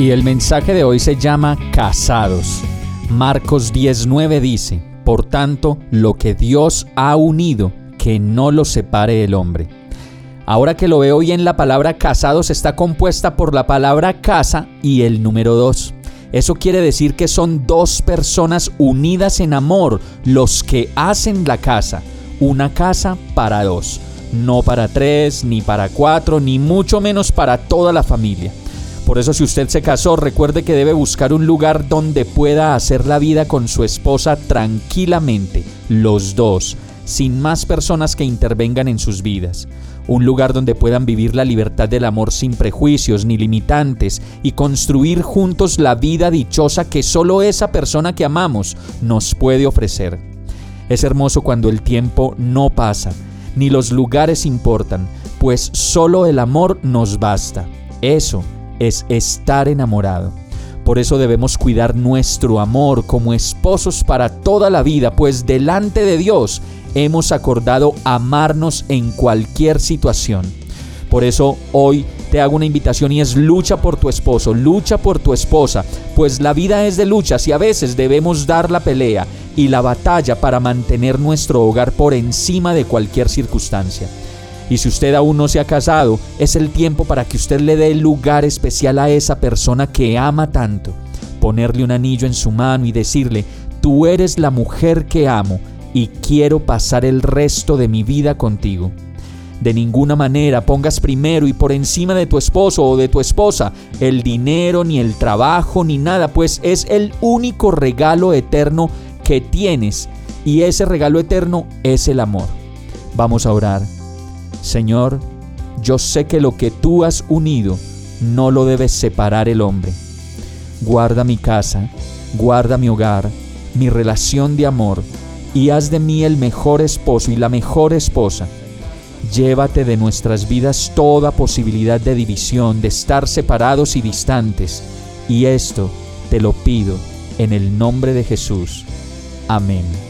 Y el mensaje de hoy se llama Casados. Marcos 19 dice, Por tanto, lo que Dios ha unido, que no lo separe el hombre. Ahora que lo veo bien, la palabra casados está compuesta por la palabra casa y el número 2. Eso quiere decir que son dos personas unidas en amor los que hacen la casa. Una casa para dos. No para tres, ni para cuatro, ni mucho menos para toda la familia. Por eso si usted se casó, recuerde que debe buscar un lugar donde pueda hacer la vida con su esposa tranquilamente, los dos sin más personas que intervengan en sus vidas. Un lugar donde puedan vivir la libertad del amor sin prejuicios ni limitantes y construir juntos la vida dichosa que solo esa persona que amamos nos puede ofrecer. Es hermoso cuando el tiempo no pasa, ni los lugares importan, pues solo el amor nos basta. Eso es estar enamorado. Por eso debemos cuidar nuestro amor como esposos para toda la vida, pues delante de Dios hemos acordado amarnos en cualquier situación. Por eso hoy te hago una invitación y es lucha por tu esposo, lucha por tu esposa, pues la vida es de luchas y a veces debemos dar la pelea y la batalla para mantener nuestro hogar por encima de cualquier circunstancia. Y si usted aún no se ha casado, es el tiempo para que usted le dé lugar especial a esa persona que ama tanto. Ponerle un anillo en su mano y decirle, tú eres la mujer que amo y quiero pasar el resto de mi vida contigo. De ninguna manera pongas primero y por encima de tu esposo o de tu esposa el dinero, ni el trabajo, ni nada, pues es el único regalo eterno que tienes y ese regalo eterno es el amor. Vamos a orar. Señor, yo sé que lo que tú has unido no lo debes separar el hombre. Guarda mi casa, guarda mi hogar, mi relación de amor, y haz de mí el mejor esposo y la mejor esposa. Llévate de nuestras vidas toda posibilidad de división, de estar separados y distantes. Y esto te lo pido en el nombre de Jesús. Amén.